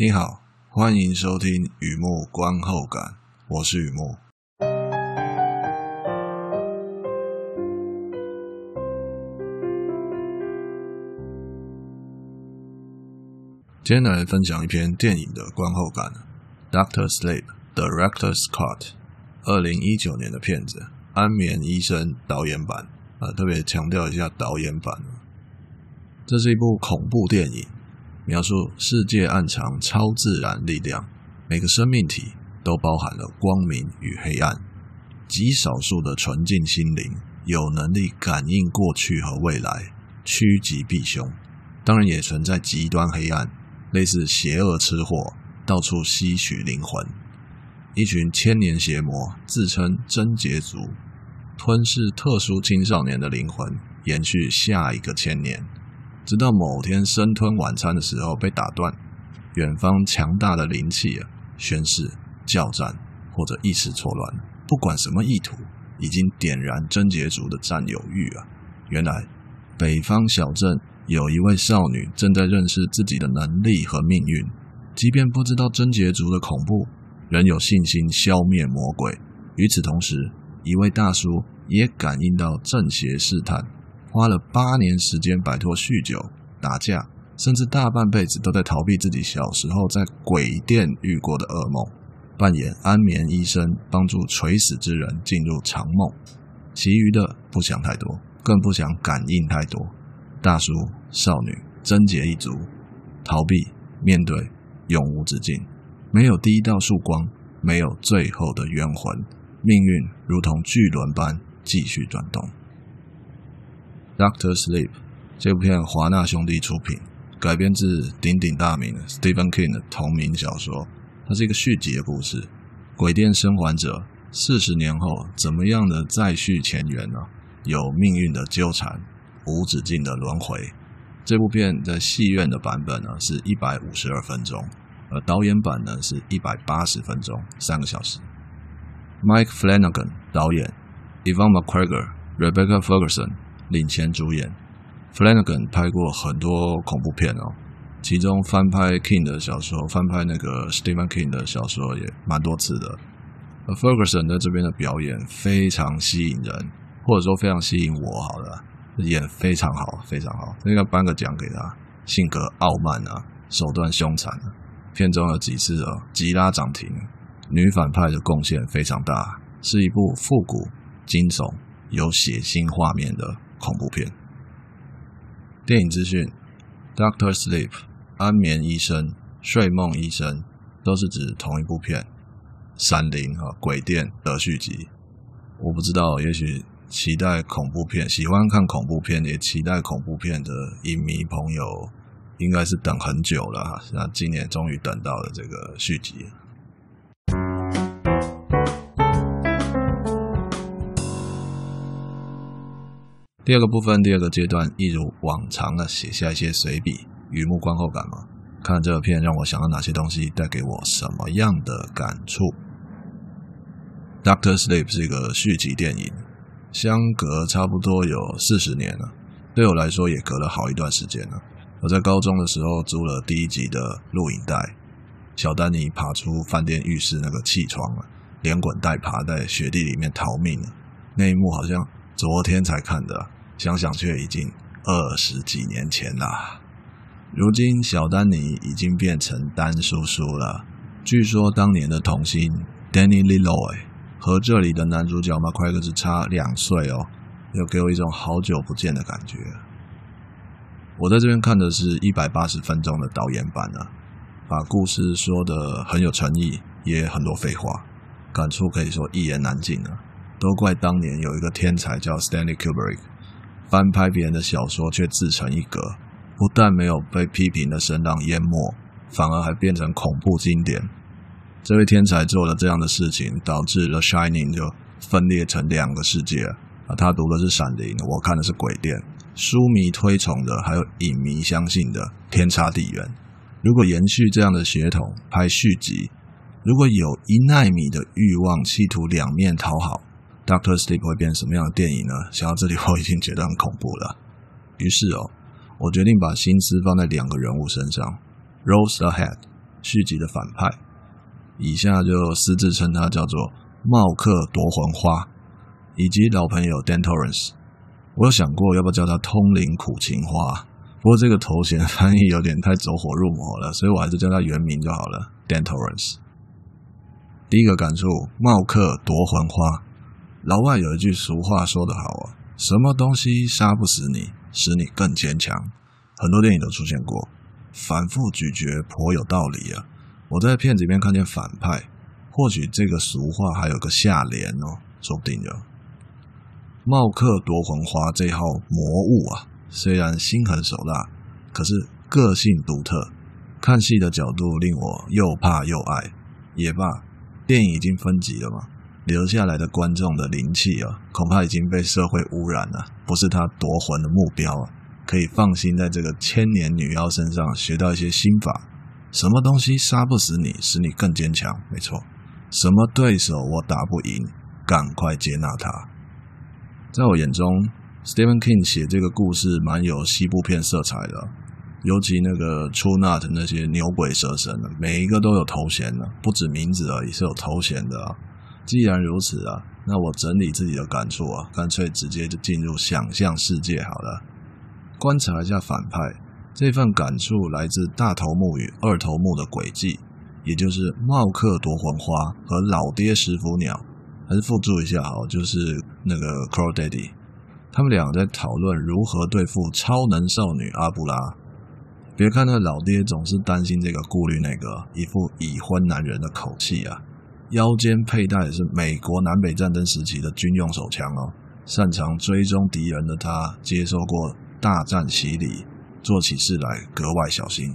你好，欢迎收听雨幕观后感，我是雨幕。今天来分享一篇电影的观后感，《Doctor Sleep》Director's Cut，二零一九年的片子，《安眠医生》导演版啊，特别强调一下导演版。这是一部恐怖电影。描述世界暗藏超自然力量，每个生命体都包含了光明与黑暗。极少数的纯净心灵有能力感应过去和未来，趋吉避凶。当然，也存在极端黑暗，类似邪恶吃货，到处吸取灵魂。一群千年邪魔自称贞洁族，吞噬特殊青少年的灵魂，延续下一个千年。直到某天生吞晚餐的时候被打断，远方强大的灵气啊，宣誓、叫战或者意识错乱，不管什么意图，已经点燃贞洁族的占有欲啊！原来北方小镇有一位少女正在认识自己的能力和命运，即便不知道贞洁族的恐怖，仍有信心消灭魔鬼。与此同时，一位大叔也感应到正邪试探。花了八年时间摆脱酗酒、打架，甚至大半辈子都在逃避自己小时候在鬼店遇过的噩梦，扮演安眠医生，帮助垂死之人进入长梦。其余的不想太多，更不想感应太多。大叔、少女，贞洁一族，逃避、面对，永无止境。没有第一道曙光，没有最后的冤魂，命运如同巨轮般继续转动。Doctor Sleep 这部片华纳兄弟出品，改编自鼎鼎大名 Stephen King 的同名小说。它是一个续集的故事。鬼店生还者四十年后怎么样的再续前缘呢？有命运的纠缠，无止境的轮回。这部片在戏院的版本呢是一百五十二分钟，而导演版呢是一百八十分钟，三个小时。Mike Flanagan 导演，Ewan McGregor、Rebecca Ferguson。领衔主演，Flanagan 拍过很多恐怖片哦，其中翻拍 King 的小说，翻拍那个 Stephen King 的小说也蛮多次的。而 Ferguson 在这边的表演非常吸引人，或者说非常吸引我，好了，演非常好，非常好，应该颁个奖给他。性格傲慢啊，手段凶残，片中有几次哦急拉涨停，女反派的贡献非常大，是一部复古惊悚有血腥画面的。恐怖片。电影资讯：Doctor Sleep，安眠医生、睡梦医生，都是指同一部片。闪灵和鬼店的续集。我不知道，也许期待恐怖片、喜欢看恐怖片也期待恐怖片的影迷朋友，应该是等很久了哈。那今年终于等到了这个续集。第二个部分，第二个阶段，一如往常的写下一些随笔、雨幕观后感嘛。看这个片让我想到哪些东西，带给我什么样的感触。Doctor Sleep 是一个续集电影，相隔差不多有四十年了，对我来说也隔了好一段时间了。我在高中的时候租了第一集的录影带，小丹尼爬出饭店浴室那个气窗了，连滚带爬在雪地里面逃命了，那一幕好像昨天才看的。想想却已经二十几年前了。如今小丹尼已经变成丹叔叔了。据说当年的童星 Danny Lilloy 和这里的男主角 McGregor 只差两岁哦，又给我一种好久不见的感觉。我在这边看的是一百八十分钟的导演版啊，把故事说得很有诚意，也很多废话，感触可以说一言难尽啊。都怪当年有一个天才叫 Stanley Kubrick。翻拍别人的小说却自成一格，不但没有被批评的声浪淹没，反而还变成恐怖经典。这位天才做了这样的事情，导致《The Shining》就分裂成两个世界啊！他读的是《闪灵》，我看的是《鬼店》。书迷推崇的，还有影迷相信的，天差地远。如果延续这样的血统拍续集，如果有一奈米的欲望，企图两面讨好。Doctor Sleep 会变成什么样的电影呢？想到这里，我已经觉得很恐怖了。于是哦，我决定把心思放在两个人物身上：Rose Ahead 续集的反派，以下就私自称他叫做茂克夺魂花，以及老朋友 Dan Torrance。我有想过要不要叫他通灵苦情花，不过这个头衔翻译有点太走火入魔了，所以我还是叫他原名就好了，Dan Torrance。第一个感触，茂克夺魂花。老外有一句俗话说得好啊，什么东西杀不死你，使你更坚强。很多电影都出现过，反复咀嚼颇有道理啊。我在片子里面看见反派，或许这个俗话还有个下联哦，说不定的。茂克夺魂花这号魔物啊，虽然心狠手辣，可是个性独特。看戏的角度令我又怕又爱。也罢，电影已经分级了嘛，留下来的观众的灵气啊，恐怕已经被社会污染了，不是他夺魂的目标啊。可以放心在这个千年女妖身上学到一些心法。什么东西杀不死你，使你更坚强？没错。什么对手我打不赢，赶快接纳他。在我眼中，Stephen King 写这个故事蛮有西部片色彩的，尤其那个 True Knot 那些牛鬼蛇神的，每一个都有头衔的，不止名字而已，是有头衔的啊。既然如此啊，那我整理自己的感触啊，干脆直接就进入想象世界好了。观察一下反派，这份感触来自大头目与二头目的诡计，也就是茂克夺魂花和老爹食腐鸟。还是附注一下哈，就是那个 Crow Daddy，他们俩在讨论如何对付超能少女阿布拉。别看那老爹总是担心这个顾虑那个，一副已婚男人的口气啊。腰间佩戴是美国南北战争时期的军用手枪哦，擅长追踪敌人的他，接受过大战洗礼，做起事来格外小心。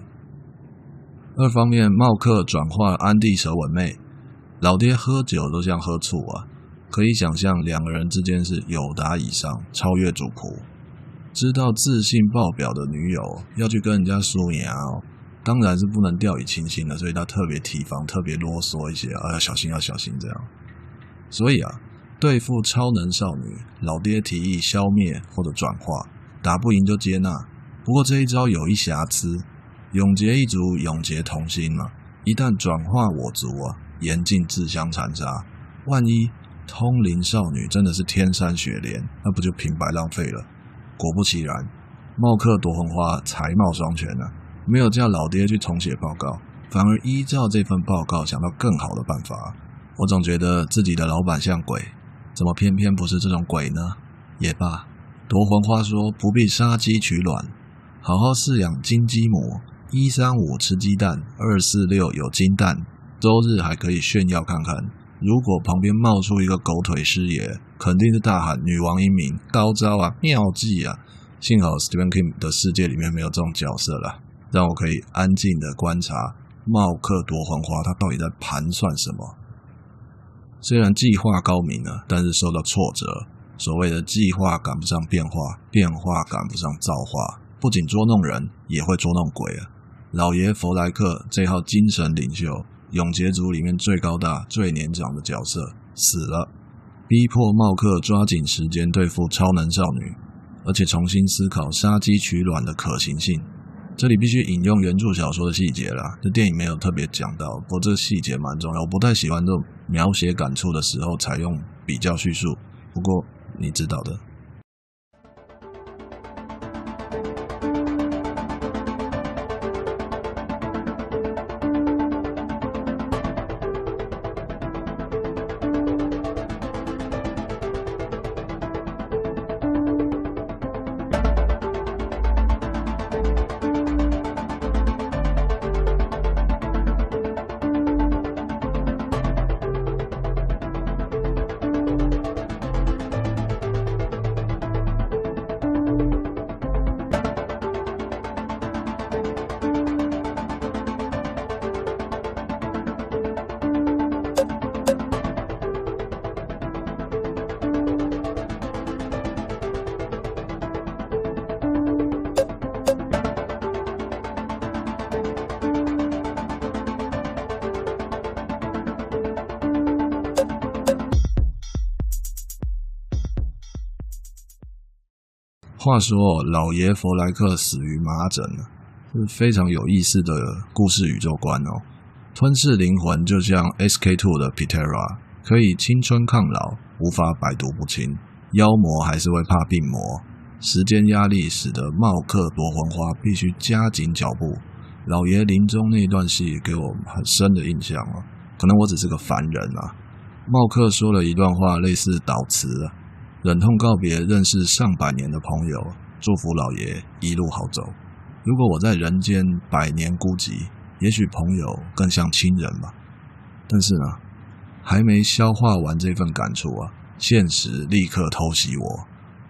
二方面，茂克转化安地蛇吻妹。老爹喝酒都像喝醋啊！可以想象两个人之间是友达以上，超越主仆。知道自信爆表的女友要去跟人家输赢哦，当然是不能掉以轻心的，所以他特别提防，特别啰嗦一些啊，要小心，要小心这样。所以啊，对付超能少女，老爹提议消灭或者转化，打不赢就接纳。不过这一招有一瑕疵，永劫一族，永结同心嘛，一旦转化我族啊。严禁自相残杀，万一通灵少女真的是天山雪莲，那不就平白浪费了？果不其然，茂克夺红花才貌双全呢、啊，没有叫老爹去重写报告，反而依照这份报告想到更好的办法。我总觉得自己的老板像鬼，怎么偏偏不是这种鬼呢？也罢，夺魂花说不必杀鸡取卵，好好饲养金鸡母，一三五吃鸡蛋，二四六有金蛋。周日还可以炫耀看看，如果旁边冒出一个狗腿师爷，肯定是大喊“女王英明，高招啊，妙计啊！”幸好 Stephen King 的世界里面没有这种角色了，让我可以安静的观察茂克夺魂花他到底在盘算什么。虽然计划高明了，但是受到挫折。所谓的计划赶不上变化，变化赶不上造化，不仅捉弄人，也会捉弄鬼啊！老爷弗莱克这号精神领袖。永劫族里面最高大、最年长的角色死了，逼迫茂克抓紧时间对付超能少女，而且重新思考杀鸡取卵的可行性。这里必须引用原著小说的细节啦，这电影没有特别讲到，不过这细节蛮重要。我不太喜欢这种描写感触的时候采用比较叙述，不过你知道的。话说，老爷弗莱克死于麻疹，是非常有意思的故事宇宙观哦。吞噬灵魂就像 SK Two 的 Pitera，可以青春抗老，无法百毒不侵。妖魔还是会怕病魔。时间压力使得茂克夺魂花必须加紧脚步。老爷临终那段戏给我很深的印象啊，可能我只是个凡人啊。茂克说了一段话，类似祷词啊，忍痛告别认识上百年的朋友，祝福老爷一路好走。如果我在人间百年孤寂，也许朋友更像亲人吧。但是呢，还没消化完这份感触啊，现实立刻偷袭我。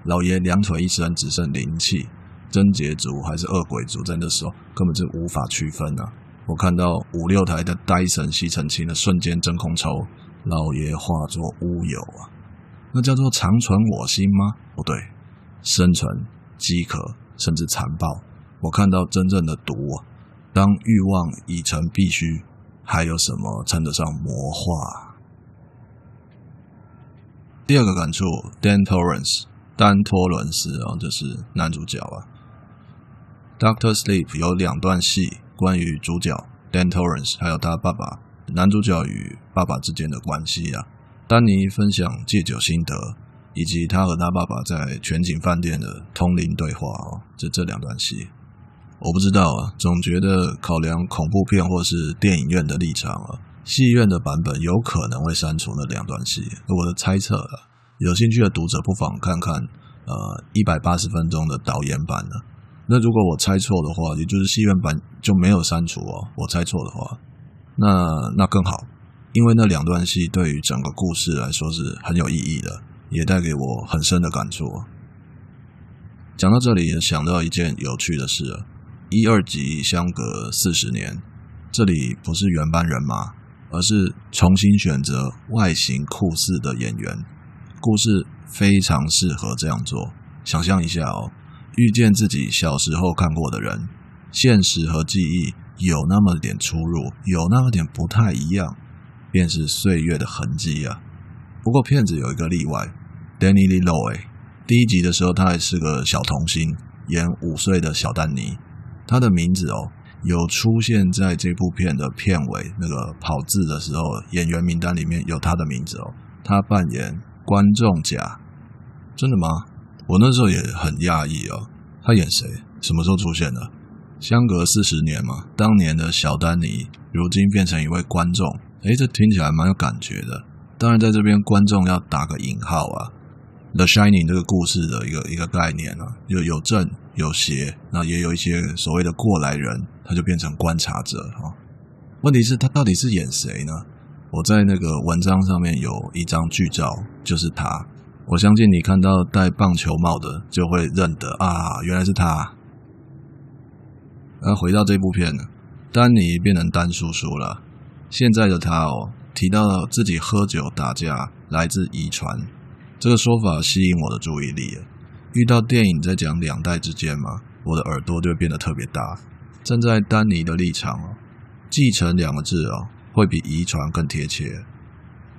老爷两腿一伸，只剩灵气。贞洁族还是恶鬼族，在那时候根本就无法区分啊！我看到五六台的戴森吸尘器的瞬间真空抽，老爷化作乌有啊！那叫做长存我心吗？不对，生存、饥渴，甚至残暴。我看到真正的毒啊！当欲望已成必须，还有什么称得上魔化？第二个感触，Dan Torrance，丹托伦斯啊，就是男主角啊。Doctor Sleep 有两段戏，关于主角 Dan Torrance 还有他爸爸，男主角与爸爸之间的关系啊。丹尼分享戒酒心得，以及他和他爸爸在全景饭店的通灵对话哦。这这两段戏，我不知道啊，总觉得考量恐怖片或是电影院的立场啊，戏院的版本有可能会删除那两段戏。我的猜测啊，有兴趣的读者不妨看看呃一百八十分钟的导演版呢。那如果我猜错的话，也就是戏院版就没有删除哦。我猜错的话，那那更好，因为那两段戏对于整个故事来说是很有意义的，也带给我很深的感触。讲到这里，也想到一件有趣的事，一二集相隔四十年，这里不是原班人马，而是重新选择外形酷似的演员，故事非常适合这样做。想象一下哦。遇见自己小时候看过的人，现实和记忆有那么点出入，有那么点不太一样，便是岁月的痕迹啊。不过片子有一个例外，Danny Lee Roy，第一集的时候他还是个小童星，演五岁的小丹尼，他的名字哦有出现在这部片的片尾那个跑字的时候，演员名单里面有他的名字哦，他扮演观众甲，真的吗？我那时候也很讶异哦，他演谁？什么时候出现的？相隔四十年嘛，当年的小丹尼，如今变成一位观众，诶，这听起来蛮有感觉的。当然，在这边观众要打个引号啊，《The Shining》这个故事的一个一个概念啊，有有正有邪，那也有一些所谓的过来人，他就变成观察者啊。问题是，他到底是演谁呢？我在那个文章上面有一张剧照，就是他。我相信你看到戴棒球帽的就会认得啊，原来是他。而回到这部片，丹尼变成丹叔叔了。现在的他哦，提到了自己喝酒打架来自遗传，这个说法吸引我的注意力。遇到电影在讲两代之间嘛，我的耳朵就会变得特别大。站在丹尼的立场哦，继承两个字哦，会比遗传更贴切。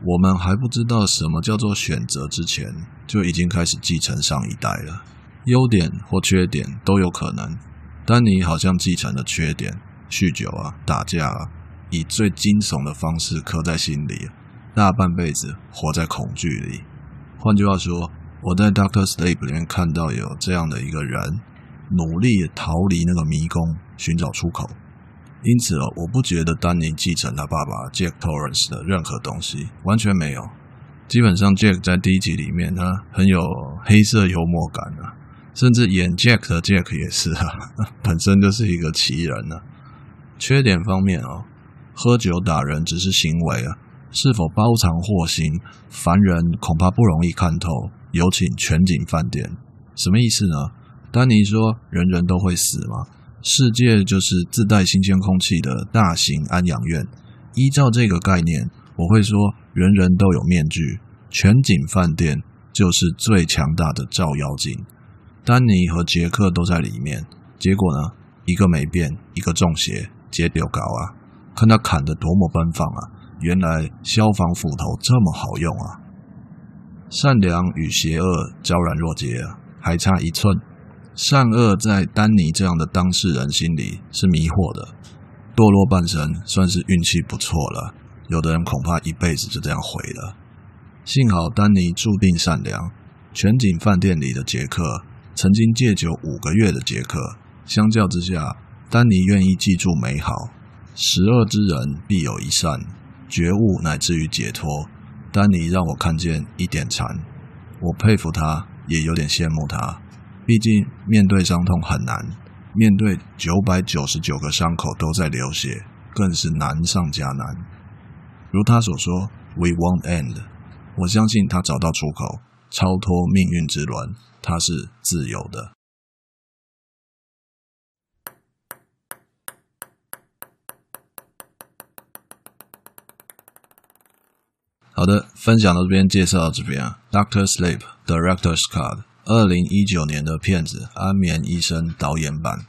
我们还不知道什么叫做选择之前，就已经开始继承上一代了。优点或缺点都有可能。丹尼好像继承了缺点，酗酒啊，打架啊，以最惊悚的方式刻在心里，大半辈子活在恐惧里。换句话说，我在 Doctor Sleep 里面看到有这样的一个人，努力逃离那个迷宫，寻找出口。因此哦，我不觉得丹尼继承他爸爸 Jack Torrance 的任何东西，完全没有。基本上，Jack 在第一集里面，他很有黑色幽默感啊，甚至演 Jack 的 Jack 也是啊，本身就是一个奇人呢、啊。缺点方面哦，喝酒打人只是行为啊，是否包藏祸心，凡人恐怕不容易看透。有请全景饭店，什么意思呢？丹尼说：“人人都会死吗？”世界就是自带新鲜空气的大型安养院。依照这个概念，我会说，人人都有面具。全景饭店就是最强大的照妖镜。丹尼和杰克都在里面，结果呢，一个没变，一个中邪，接丢高啊！看他砍得多么奔放啊！原来消防斧头这么好用啊！善良与邪恶昭然若揭啊，还差一寸。善恶在丹尼这样的当事人心里是迷惑的，堕落半生算是运气不错了，有的人恐怕一辈子就这样毁了。幸好丹尼注定善良。全景饭店里的杰克，曾经戒酒五个月的杰克，相较之下，丹尼愿意记住美好。十恶之人必有一善，觉悟乃至于解脱。丹尼让我看见一点禅，我佩服他，也有点羡慕他。毕竟面对伤痛很难，面对九百九十九个伤口都在流血，更是难上加难。如他所说，We won't end。我相信他找到出口，超脱命运之轮，他是自由的。好的，分享到这边，介绍到这边啊。Doctor Sleep Director's Cut，二零一九年的片子《安眠医生》导演版，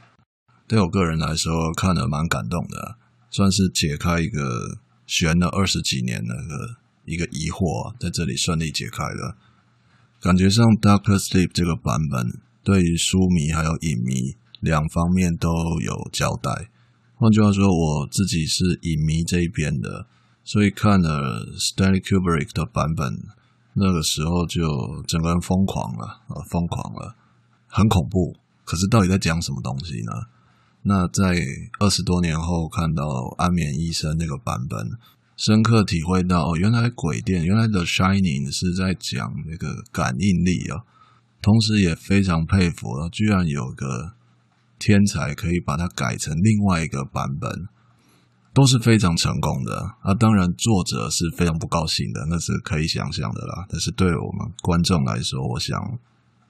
对我个人来说看了蛮感动的，算是解开一个悬了二十几年那个一个疑惑，在这里顺利解开了。感觉上，Doctor Sleep 这个版本对于书迷还有影迷两方面都有交代。换句话说，我自己是影迷这一边的。所以看了 Stanley Kubrick 的版本，那个时候就整个人疯狂了，呃，疯狂了，很恐怖。可是到底在讲什么东西呢？那在二十多年后看到《安眠医生》那个版本，深刻体会到，哦，原来鬼店，原来的 Shining 是在讲那个感应力啊。同时也非常佩服，居然有个天才可以把它改成另外一个版本。都是非常成功的啊！当然，作者是非常不高兴的，那是可以想象的啦。但是对我们观众来说，我想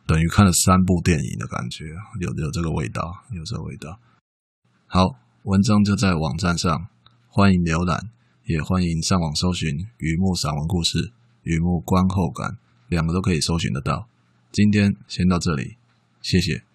等于看了三部电影的感觉，有有这个味道，有这个味道。好，文章就在网站上，欢迎浏览，也欢迎上网搜寻《雨幕散文故事》《雨幕观后感》，两个都可以搜寻得到。今天先到这里，谢谢。